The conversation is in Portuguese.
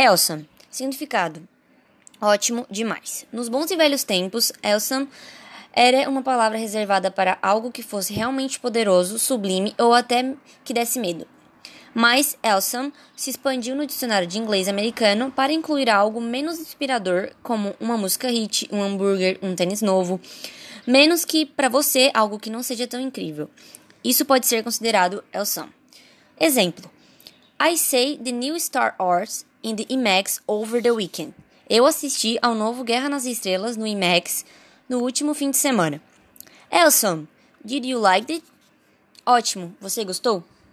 Elsa. Significado. Ótimo demais. Nos bons e velhos tempos, Elsa era uma palavra reservada para algo que fosse realmente poderoso, sublime ou até que desse medo. Mas Elson se expandiu no dicionário de inglês americano para incluir algo menos inspirador, como uma música hit, um hambúrguer, um tênis novo, menos que para você algo que não seja tão incrível. Isso pode ser considerado Elson. Exemplo: I say the new Star Wars in the IMAX over the weekend. Eu assisti ao novo Guerra nas Estrelas no IMAX no último fim de semana. Elson, did you like it? Ótimo, você gostou?